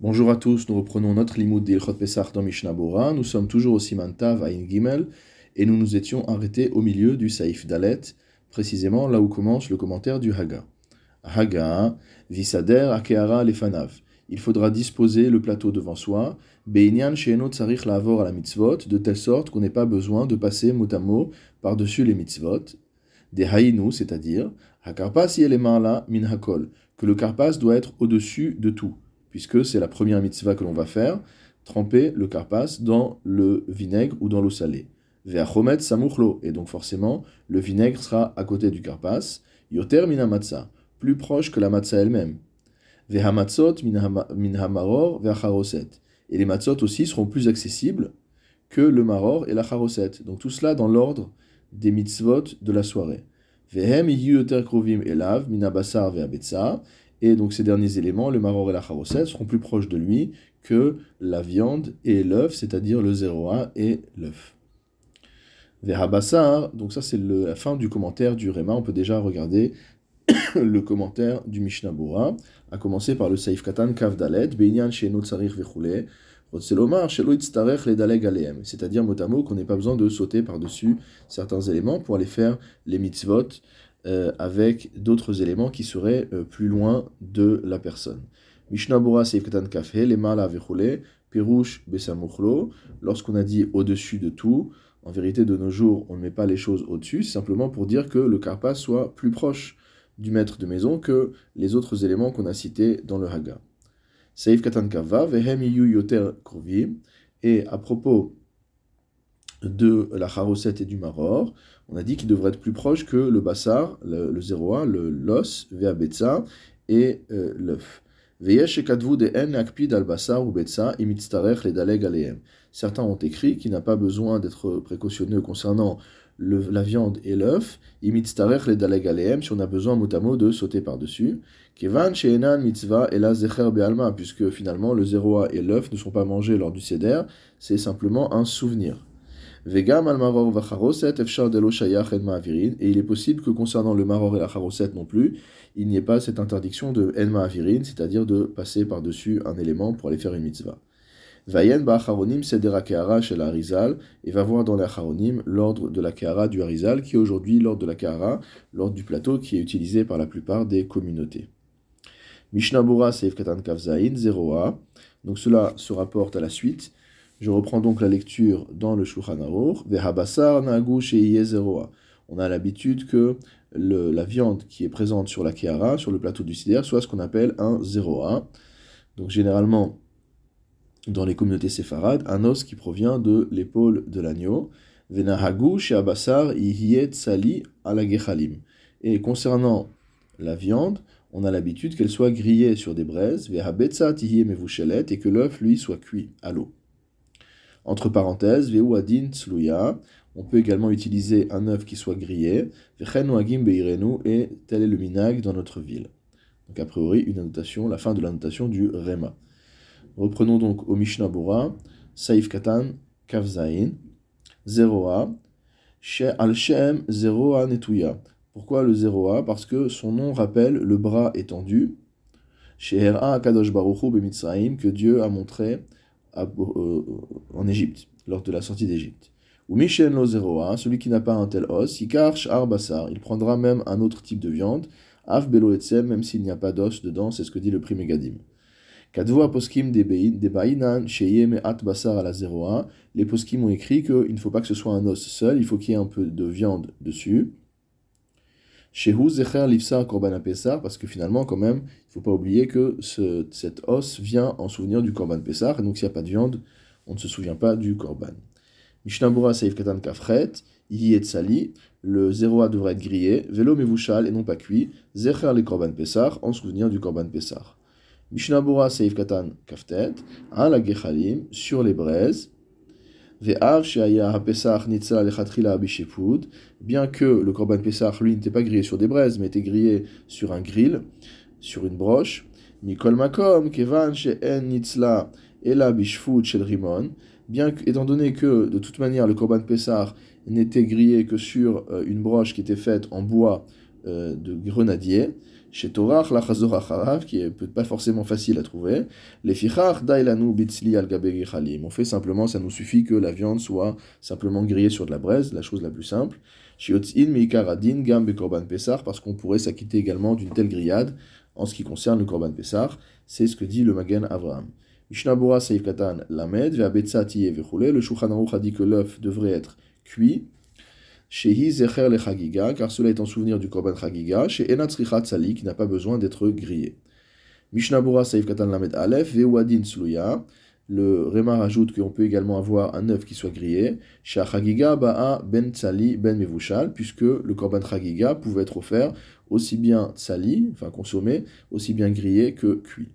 Bonjour à tous, nous reprenons notre limoud d'Ilchot Pesach dans Mishnah. Nous sommes toujours au Siman Tav à Gimel et nous nous étions arrêtés au milieu du Saïf Dalet, précisément là où commence le commentaire du Haga. Haga, Visader Akeara Lefanav. Il faudra disposer le plateau devant soi, Beinyan Sheeno Tsarich Lavor à la mitzvot, de telle sorte qu'on n'ait pas besoin de passer mot à mot par-dessus les mitzvot, des haïnu, c'est-à-dire Hakarpas Yelemala Min Hakol, que le karpas doit être au-dessus de tout puisque c'est la première mitzvah que l'on va faire, tremper le karpas dans le vinaigre ou dans l'eau salée. Ve'achomet samuchlo, et donc forcément, le vinaigre sera à côté du karpas, yoter min matzah, plus proche que la matzah elle-même. Ve'hamatzot min hamaror ve'acharoset, et les matzot aussi seront plus accessibles que le maror et la charoset. Donc tout cela dans l'ordre des mitzvot de la soirée. Vehem krovim elav min abasar ve'abetza, et donc ces derniers éléments, le maror et la charoset, seront plus proches de lui que la viande et l'œuf, c'est-à-dire le 0,1 et l'œuf. Vehabassar, donc ça c'est la fin du commentaire du Réma, on peut déjà regarder le commentaire du Mishnah Bora, à commencer par le Saif Katan Kavdalet, Beinyan Sheno Tsarir Vechule, c'est-à-dire mot qu'on n'ait pas besoin de sauter par-dessus certains éléments pour aller faire les mitzvot euh, avec d'autres éléments qui seraient euh, plus loin de la personne. Mishnah Bora Katan Kafe, les mala Pirouche Besamuchlo, lorsqu'on a dit au-dessus de tout, en vérité de nos jours on ne met pas les choses au-dessus, simplement pour dire que le karpa soit plus proche du maître de maison que les autres éléments qu'on a cités dans le Haga. Seif Katan Kava, Vehem Yoter et à propos de la charoset et du maror, on a dit qu'il devrait être plus proche que le bassar, le, le 0 le l'os, ve'abetza, et euh, l'œuf. Certains ont écrit qu'il n'a pas besoin d'être précautionneux concernant la viande et l'œuf, si on a besoin mot de sauter par-dessus. Kevan she'enan mitzvah et la zecher be'alma, puisque finalement le 0 et l'œuf ne sont pas mangés lors du seder, c'est simplement un souvenir. Et il est possible que concernant le maror et la charoset non plus, il n'y ait pas cette interdiction de en ma'avirin, c'est-à-dire de passer par-dessus un élément pour aller faire une mitzvah. Vayen ba'acharonim sedera keara shel harizal, et va voir dans l'acharonim l'ordre de la keara du harizal, qui est aujourd'hui l'ordre de la keara, l'ordre du plateau qui est utilisé par la plupart des communautés. Mishnah Bura Seif Katan Kavzain 0a, donc cela se rapporte à la suite. Je reprends donc la lecture dans le Shulchan Aruch. On a l'habitude que la viande qui est présente sur la kiara, sur le plateau du sidère, soit ce qu'on appelle un 0A. Donc généralement, dans les communautés séfarades, un os qui provient de l'épaule de l'agneau. Venahagu ihiyet sali Et concernant la viande, on a l'habitude qu'elle soit grillée sur des braises, vehabetza tihye mevushelet, et que l'œuf, lui, soit cuit à l'eau. Entre parenthèses, on peut également utiliser un œuf qui soit grillé, agim beirenu, et tel est le minag dans notre ville. Donc a priori, une annotation, la fin de l'annotation du Rema. Reprenons donc au Mishnah Bora, Saif Katan, Kavzain, 0a, al Shem 0a Netuya. Pourquoi le 0a Parce que son nom rappelle le bras étendu. Chez Hera Kadosh Baruchu Bemitzraim, que Dieu a montré en Égypte, lors de la sortie d'Égypte. Ou Michel lo celui qui n'a pas un tel os, Ikarch Arbasar, il prendra même un autre type de viande, Av Belo Etzel, même s'il n'y a pas d'os dedans, c'est ce que dit le prix Megadim. Kadvoa poskim des bainan, sheyem at à la 01, les poskim ont écrit qu'il ne faut pas que ce soit un os seul, il faut qu'il y ait un peu de viande dessus. Shehu Zecher Lifsa Korban Pessar, parce que finalement, quand même, il ne faut pas oublier que ce, cet os vient en souvenir du Korban Pessar, et donc s'il n'y a pas de viande, on ne se souvient pas du Korban. Mishnabura Seif Katan Kafret, et Sali, le 0A devrait être grillé, Velo Mevushal et non pas cuit, Zecher les Korban Pessar, en souvenir du Korban Pessar. Mishnabura Seif Katan Kaftet, la Gechalim, sur les braises, Bien que le Korban Pesach, lui, n'était pas grillé sur des braises, mais était grillé sur un grill, sur une broche. Mikol Makom, Kevan, Nitzla, Ela Bishfoud, Shel Rimon. Bien étant donné que, de toute manière, le Korban Pesach n'était grillé que sur euh, une broche qui était faite en bois euh, de grenadier, chez Torah, la Chazor qui est pas forcément facile à trouver. Les fichar dailanu bitzli al On fait simplement, ça nous suffit que la viande soit simplement grillée sur de la braise, la chose la plus simple. Shiotzin meikaradin gam korban pesar, parce qu'on pourrait s'acquitter également d'une telle grillade en ce qui concerne le korban pesar. C'est ce que dit le Magen Avraham. Mishnabura Saif Katan Lamed, Ve'abetza Tiye Le Shulchan a dit que l'œuf devrait être cuit Le car cela est en souvenir du Korban Chagiga, chez Enat Sali, qui n'a pas besoin d'être grillé. Mishnabura Saif Katan Lamed Aleph, Vewadin Sluya, le Réma rajoute qu'on peut également avoir un œuf qui soit grillé, chez Chagiga Ba'a Ben Tsali Ben Mevushal, puisque le Korban Chagiga pouvait être offert aussi bien tsali, enfin consommé, aussi bien grillé que cuit.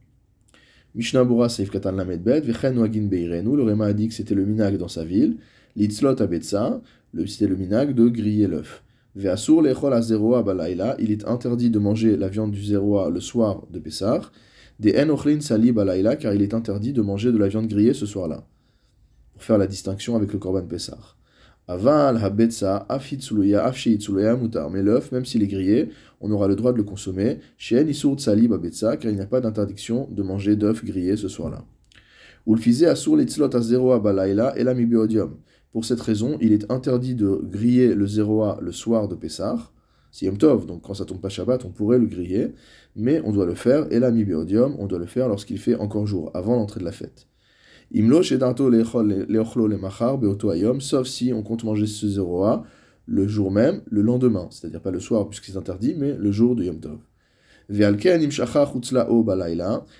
Mishnabura Saif Katan Lamed Bet, Vechen Wagin Beirenu, le Réma a dit que c'était le minag dans sa ville, Litzlot Abetsa, c'était le minag de griller l'œuf. Ve'asur lechol zeroa balaila, il est interdit de manger la viande du zeroa le soir de Pessah. Des en ochlin sali balaila, car il est interdit de manger de la viande grillée ce soir-là. Pour faire la distinction avec le korban Pessah. Aval habetsa afitsuluya afshiitsuluya mutar. Mais l'œuf, même s'il est grillé, on aura le droit de le consommer. Shen isur tsali babetsa, car il n'y a pas d'interdiction de manger d'œuf grillé ce soir-là. Ulfize asur litzlot azeroa balaila et la pour cette raison, il est interdit de griller le 0A le soir de Pessah, si Tov, donc quand ça tombe pas Shabbat, on pourrait le griller, mais on doit le faire, et la Mibéodium, on doit le faire lorsqu'il fait encore jour, avant l'entrée de la fête. Imlo le machar sauf si on compte manger ce 0A le jour même, le lendemain, c'est-à-dire pas le soir puisque c'est interdit, mais le jour de Yom Tov.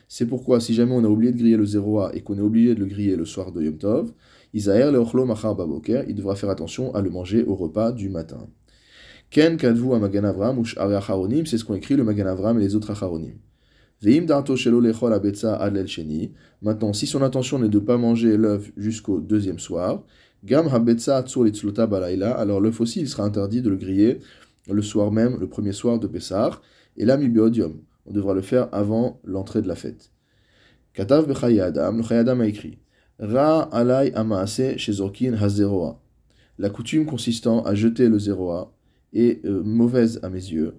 C'est pourquoi, si jamais on a oublié de griller le 0A et qu'on est obligé de le griller le soir de Yom Tov, machar baboker, il devra faire attention à le manger au repas du matin. Ken kadvu amagan avram ou acharonim, c'est ce qu'ont écrit le magan avram et les autres acharonim. Veim darto shelo lechol abetza adlel sheni. Maintenant, si son intention n'est de pas manger l'œuf jusqu'au deuxième soir, gam habetza litzlota balayla, alors l'œuf aussi il sera interdit de le griller le soir même, le premier soir de Pessah, et là biodium. On devra le faire avant l'entrée de la fête. Katav bechayadam, le chayadam a écrit. Ra alay amaase shezorkin hazeroa. La coutume consistant à jeter le zéroa est euh, mauvaise à mes yeux.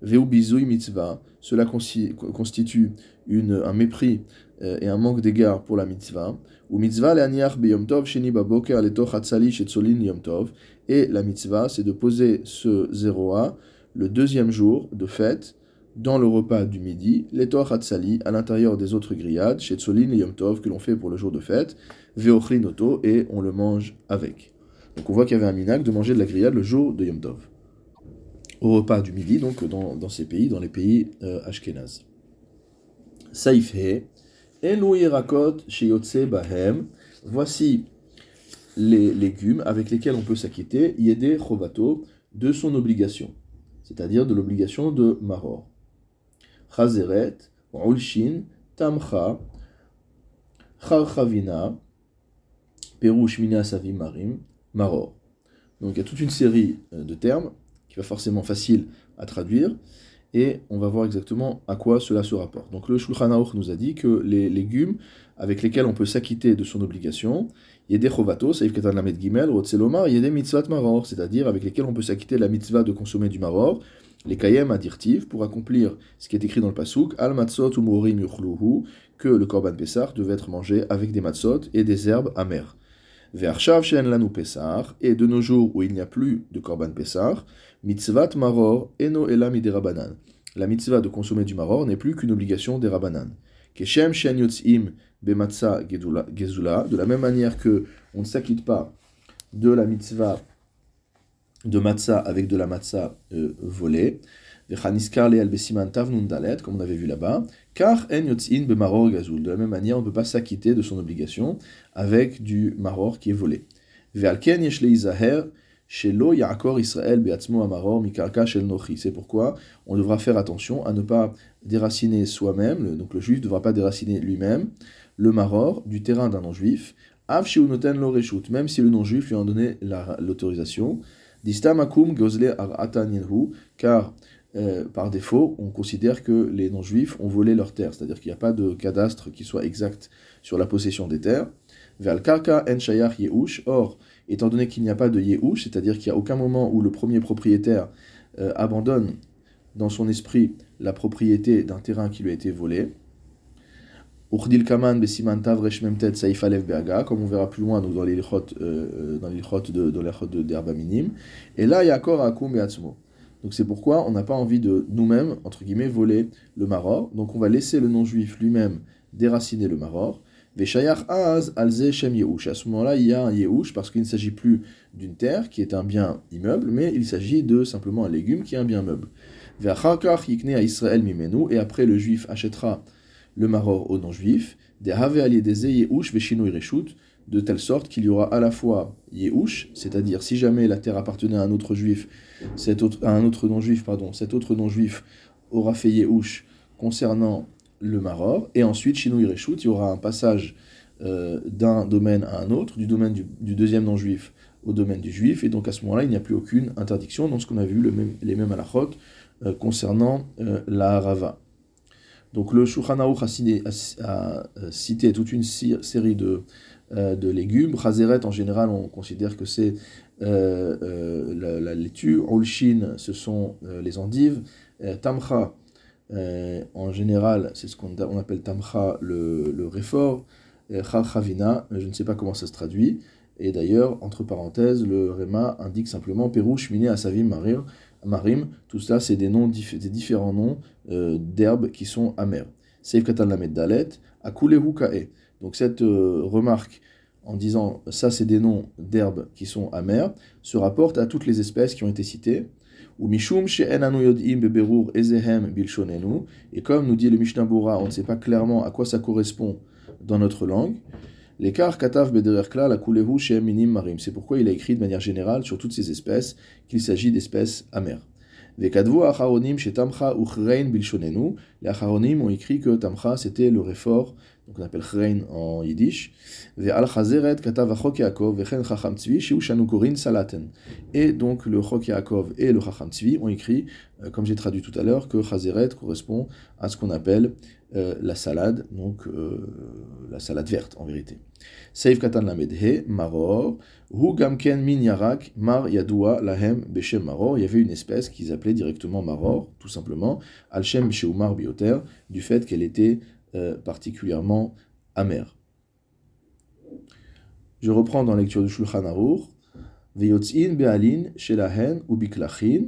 Veu mitzvah. Cela constitue une, un mépris euh, et un manque d'égard pour la mitzvah. Ou mitzvah le'aniach beyom tov sheni baboker letoch hatzali shetzolin yom tov. Et la mitzvah, c'est de poser ce zéroa le deuxième jour de fête dans le repas du midi, les Hatsali, à l'intérieur des autres grillades, chez Tsolin et Yom Tov, que l'on fait pour le jour de fête, Veochlinoto, et on le mange avec. Donc on voit qu'il y avait un minac de manger de la grillade le jour de Yom Tov. Au repas du midi, donc dans, ces pays, dans les pays euh, ashkénazes. Saifhe, Rakot Sheyotse Bahem, voici les légumes avec lesquels on peut s'acquitter, Yede Chovato, de son obligation, c'est-à-dire de l'obligation de Maror. Chazeret, Tamcha, Charchavina, Perush Mina Marim, Maror. Donc il y a toute une série euh, de termes qui va forcément facile à traduire et on va voir exactement à quoi cela se rapporte. Donc le Shulchan Aruch nous a dit que les légumes avec lesquels on peut s'acquitter de son obligation, il y a des chovatos, gimel, mitzvot maror, c'est-à-dire avec lesquels on peut s'acquitter de la mitzvah de consommer du maror, les kayem adirtiv, pour accomplir ce qui est écrit dans le pasuk, al matzot umurim yuchluhu, que le korban pesar devait être mangé avec des matzot et des herbes amères. Ve'arshav shen lanu pesar, et de nos jours où il n'y a plus de korban pesar, mitzvat maror eno elam rabanan. La mitzvah de consommer du maror n'est plus qu'une obligation des rabanan. Keshem shen yotzim bematza gezula, de la même manière que on ne s'acquitte pas de la mitzvah de matzah avec de la matzah euh, volée, comme on avait vu là-bas, car en yotzin maror gazul. De la même manière, on ne peut pas s'acquitter de son obligation avec du maror qui est volé. C'est pourquoi on devra faire attention à ne pas déraciner soi-même, donc le juif ne devra pas déraciner lui-même le maror du terrain d'un non-juif, même si le non-juif lui a donné l'autorisation. Car euh, par défaut, on considère que les non-juifs ont volé leurs terres, c'est-à-dire qu'il n'y a pas de cadastre qui soit exact sur la possession des terres. Or, étant donné qu'il n'y a pas de yehush, c'est-à-dire qu'il n'y a aucun moment où le premier propriétaire euh, abandonne dans son esprit la propriété d'un terrain qui lui a été volé. Kaman Besiman Memtet Saif Beaga, comme on verra plus loin dans les lichot euh, les de dans les d'herba minime. Et là, il y a encore Akum Beatzmo. Donc c'est pourquoi on n'a pas envie de nous-mêmes, entre guillemets, voler le maror. Donc on va laisser le non-juif lui-même déraciner le maror. Veshayach Az Alze Shem Yehush. À ce moment-là, il y a un Yehush parce qu'il ne s'agit plus d'une terre qui est un bien immeuble, mais il s'agit de simplement un légume qui est un bien meuble. Yikne à Israël Mimenu. Et après, le juif achètera le maror au non-juif, des de telle sorte qu'il y aura à la fois Yehush, c'est-à-dire si jamais la terre appartenait à un autre juif, cet autre, à un autre non-juif, pardon, cet autre non-juif aura fait Yehush concernant le maror, et ensuite Shinou il y aura un passage euh, d'un domaine à un autre, du domaine du, deuxième non-juif au domaine du juif, et donc à ce moment-là, il n'y a plus aucune interdiction dans ce qu'on a vu, les mêmes halachot, euh, concernant euh, la rava. Donc le Shulchan a, cité toute une série de, euh, de légumes. Chazeret, en général, on considère que c'est euh, euh, la, laitue. Olshin, ce sont les endives. tamcha, en général, c'est ce qu'on appelle tamcha, le, le réfort. Chavina, je ne sais pas comment ça se traduit. Et d'ailleurs, entre parenthèses, le Réma indique simplement Perouche, Miné, Asavim, Marir, Marim, tout cela, c'est des, noms, des différents noms euh, d'herbes qui sont amères. Seif Katan Lamed Dalet, Akulehu. Donc cette euh, remarque en disant ça, c'est des noms d'herbes qui sont amères, se rapporte à toutes les espèces qui ont été citées. Et comme nous dit le Mishnah Bora, on ne sait pas clairement à quoi ça correspond dans notre langue. L'écart katav bedererkla la kulehu chez minim marim. C'est pourquoi il a écrit de manière générale sur toutes ces espèces qu'il s'agit d'espèces amères. Vekadvu acharonim chez tamcha uchrein bilshonenu. Les acharonim ont écrit que tamcha c'était le réfort, donc on appelle chrein en yiddish. Et donc le chok yaakov et le chacham tzvi ont écrit, euh, comme j'ai traduit tout à l'heure, que chazeret correspond à ce qu'on appelle euh, la salade, donc euh, la salade verte en vérité. Seif katan lamedhe, maror, hu gamken min yarak, mar yadua lahem beshem maror. Il y avait une espèce qu'ils appelaient directement maror, tout simplement, alshem sheumar bioter, du fait qu'elle était euh, particulièrement amère. Je reprends dans la lecture du Shulchan Aruch. Veyotzin be'alin shelahen ubiklachin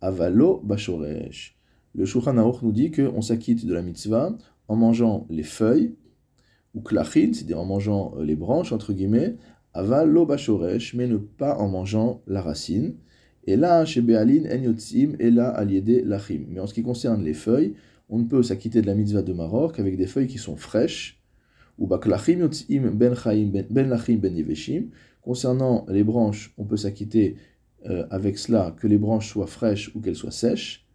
avalo bashoresh. Le Shulchan Aruch nous dit qu'on s'acquitte de la mitzvah en mangeant les feuilles, ou klachin, c'est-à-dire en mangeant euh, les branches, entre guillemets, aval lo bashoresh, mais ne pas en mangeant la racine. Et là, chez Béalin, en yotzim, et là, aliédé lachim. Mais en ce qui concerne les feuilles, on ne peut s'acquitter de la mitzvah de Maroc qu'avec des feuilles qui sont fraîches, ou ben, ben, ben lachim ben. Concernant les branches, on peut s'acquitter euh, avec cela que les branches soient fraîches ou qu'elles soient sèches.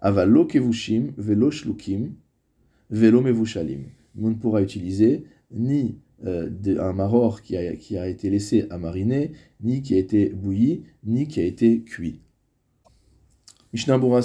Avalo kevushim, velo shlukim, velo. On ne pourra utiliser ni euh, un maror qui a, qui a été laissé à mariner, ni qui a été bouilli, ni qui a été cuit. Mishnah Bura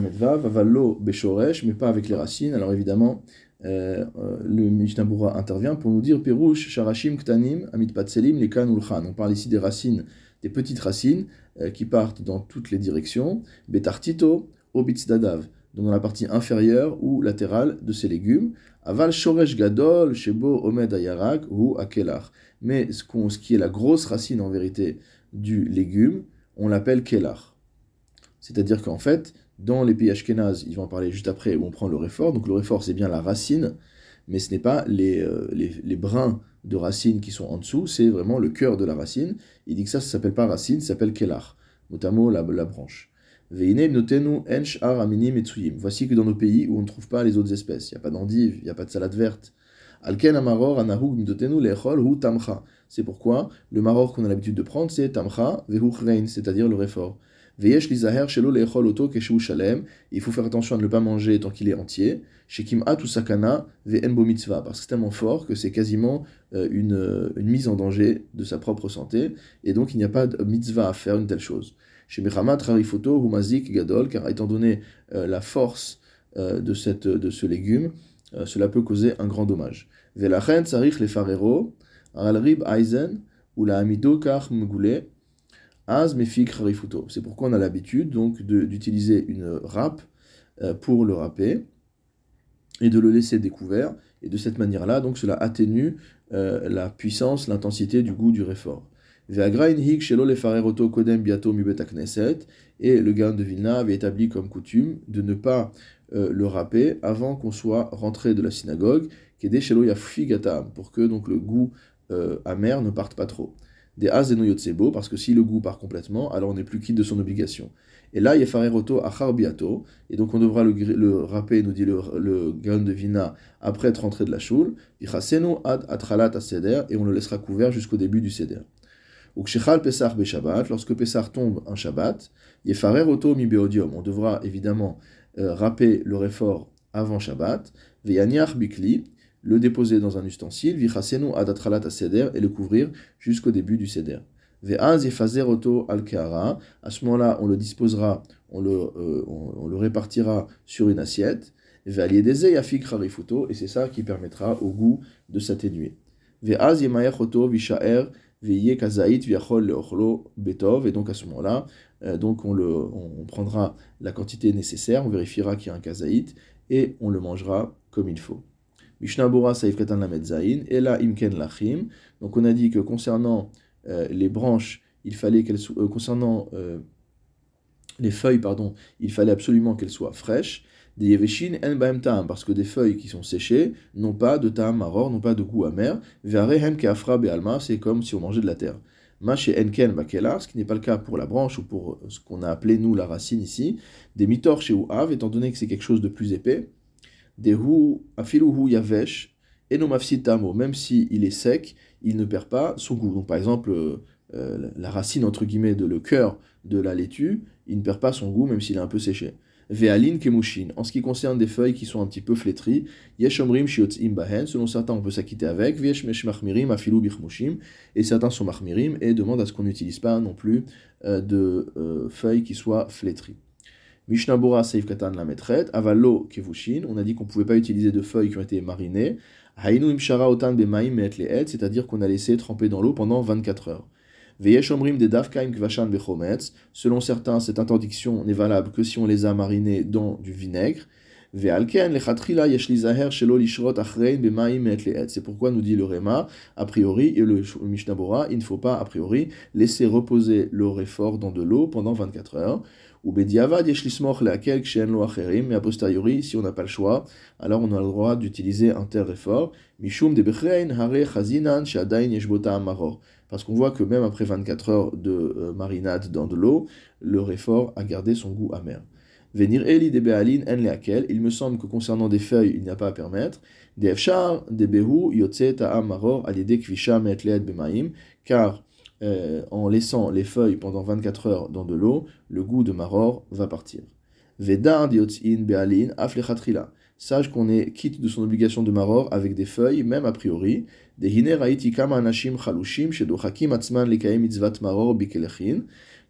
Medvav, Avalo Beshoresh, mais pas avec les racines. Alors évidemment, euh, euh, le Mishnah Bura intervient pour nous dire Perush, Sharashim, Ktanim, Amit Patselim, Lekan Ulchan. On parle ici des racines, des petites racines qui partent dans toutes les directions. Betartito, dadav, donc dans la partie inférieure ou latérale de ces légumes. Aval shoresh gadol shebo omed ayarak ou akelar. Mais ce, ce, qui est la grosse racine en vérité du légume, on l'appelle kelar. C'est-à-dire qu'en fait, dans les pays ashkénazes, ils vont en parler juste après, où on prend le réfort. Donc le réfort, c'est bien la racine, mais ce n'est pas les, euh, les, brins de racine qui sont en dessous, c'est vraiment le cœur de la racine. Il dit que ça, ça s'appelle pas racine, ça s'appelle kelar, notamment la, la branche. Voici que dans nos pays où on ne trouve pas les autres espèces, il n'y a pas d'endive, il n'y a pas de salade verte. C'est pourquoi le maror qu'on a l'habitude de prendre, c'est tamcha c'est-à-dire le réfort. Il faut faire attention à ne pas manger tant qu'il est entier. sakana mitzvah, parce que c'est tellement fort que c'est quasiment euh, une, une mise en danger de sa propre santé, et donc il n'y a pas de mitzvah à faire une telle chose. Chez Mechamat Rarifoto, Humazik Gadol, car étant donné euh, la force euh, de, cette, de ce légume, euh, cela peut causer un grand dommage. Velachen Sarich le Farero, Rib Aizen, ou la Amido Kar. C'est pourquoi on a l'habitude donc d'utiliser une râpe euh, pour le râper et de le laisser découvert. Et de cette manière-là, donc cela atténue euh, la puissance, l'intensité du goût du réfort. Et le Gaon de Vilna avait établi comme coutume de ne pas euh, le râper avant qu'on soit rentré de la synagogue, pour que donc le goût amer ne parte pas trop. Des as de parce que si le goût part complètement, alors on n'est plus quitte de son obligation. Et là, Yefareroto achar biato, et donc on devra le, le râper, nous dit le, le de Vina, après être rentré de la choule, ad atralat seder, et on le laissera couvert jusqu'au début du seder. Ukshechal Pesach Shabbat, lorsque Pesach tombe un Shabbat, Yefareroto mi beodium, on devra évidemment euh, râper le réfort avant Shabbat, Veyaniach bikli, le déposer dans un ustensile, Vichasenu ad atralat seder, et le couvrir jusqu'au début du seder. Ve'az yefazeroto al À ce moment-là, on le disposera, on le, euh, on, le répartira sur une assiette. Ve'aliedeze yafik harifuto. Et c'est ça qui permettra au goût de s'atténuer. Ve'az yemayechoto vishaer ve'ye kazait viachol leochlo betov. Et donc à ce moment-là, euh, donc on, le, on prendra la quantité nécessaire, on vérifiera qu'il y a un kazaït et on le mangera comme il faut. Mishnah Bora Saif Katan Lamed Zain, et Imken Lachim. Donc on a dit que concernant euh, les branches, il fallait qu'elles soient, euh, concernant euh, les feuilles, pardon, il fallait absolument qu'elles soient fraîches. Des yeveshin en tam, parce que des feuilles qui sont séchées n'ont pas de tam maror, n'ont pas de goût amer. Ve'arehem ke'afra be'alma, c'est comme si on mangeait de la terre. Mache enken bakelar, ce qui n'est pas le cas pour la branche ou pour ce qu'on a appelé nous la racine ici. Des mitor chez Ouav, étant donné que c'est quelque chose de plus épais. Des hu afiluhu yavesh, et non tamo, même s'il est sec, il ne perd pas son goût. Donc par exemple, euh, euh, la racine entre guillemets de le cœur de la laitue, il ne perd pas son goût même s'il est un peu séché. Ve'alin kemushin. En ce qui concerne des feuilles qui sont un petit peu flétries, yeshomrim shiotzim bahen. Selon certains, on peut s'acquitter avec. Viesh machmirim afilu bichmushim. Et certains sont mahmirim et demandent à ce qu'on n'utilise pas non plus euh, de feuilles qui soient flétries. Mishnabura Seif Katan la metret, Avalo Kevushin, on a dit qu'on ne pouvait pas utiliser de feuilles qui ont été marinées. Hainu Imshara Otan Bemaim Met c'est-à-dire qu'on a laissé tremper dans l'eau pendant 24 heures. Veyesh Omrim de Davkaim Kvashan Bechometz, selon certains, cette interdiction n'est valable que si on les a marinés dans du vinaigre. C'est pourquoi nous dit le Réma, a priori, et le Mishnabura, il ne faut pas, a priori, laisser reposer le réfort dans de l'eau pendant 24 heures. Ou bediavad yeshlismoch leakel kshen lo acherim, mais a posteriori, si on n'a pas le choix, alors on a le droit d'utiliser un tel effort. Mishum de bechrein hare chazinan shadain yeshbota amaror. Parce qu'on voit que même après 24 heures de euh, marinade dans de l'eau, le réfort a gardé son goût amer. Venir eli de bealin en leakel, il me semble que concernant des feuilles, il n'y a pas à permettre. Des efshar, de behu, yotze ta'am maror, alide kvisha bemaim, car euh, en laissant les feuilles pendant 24 heures dans de l'eau, le goût de maror va partir. Aflechatrila. Sache qu'on est quitte de son obligation de maror avec des feuilles, même a priori.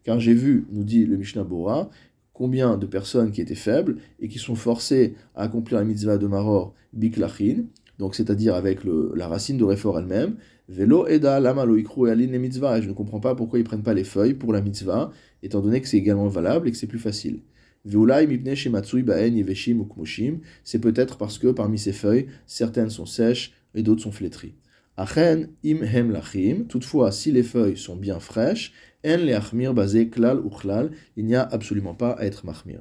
Car j'ai vu, nous dit le Mishnah Bora, combien de personnes qui étaient faibles et qui sont forcées à accomplir la mitzvah de maror biklachin, donc c'est-à-dire avec la racine de réfort elle-même, Velo eda lama lo ikru les mitzvah. Et je ne comprends pas pourquoi ils prennent pas les feuilles pour la mitzvah, étant donné que c'est également valable et que c'est plus facile. C'est peut-être parce que parmi ces feuilles, certaines sont sèches et d'autres sont flétries. Achen im hem lachim. Toutefois, si les feuilles sont bien fraîches, en le achmir basé klal ou il n'y a absolument pas à être mahmir.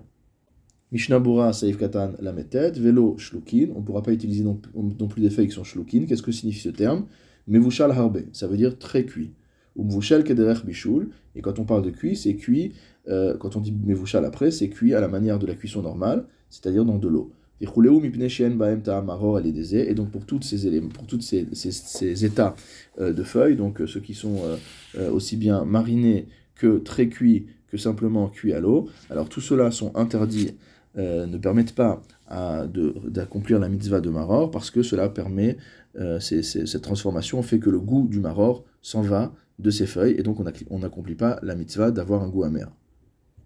Mishnabura Saif Katan Lametet, Velo Shlukin, on ne pourra pas utiliser non, plus des feuilles qui sont Shlukin. Qu'est-ce que signifie ce terme? Mevushal Harbe, ça veut dire très cuit. Ou Mvushal Kederech Bishul, et quand on parle de cuit, c'est cuit, euh, quand on dit Mevushal après, c'est cuit à la manière de la cuisson normale, c'est-à-dire dans de l'eau. Et donc pour toutes ces éléments, pour tous ces, ces, états euh, de feuilles, donc euh, ceux qui sont aussi bien marinés que très cuits que simplement cuits à l'eau, alors tout cela sont interdits euh, ne permettent pas d'accomplir la mitzvah de Maror parce que cela permet, euh, cette transformation fait que le goût du Maror s'en va de ses feuilles et donc on n'accomplit pas la mitzvah d'avoir un goût amer.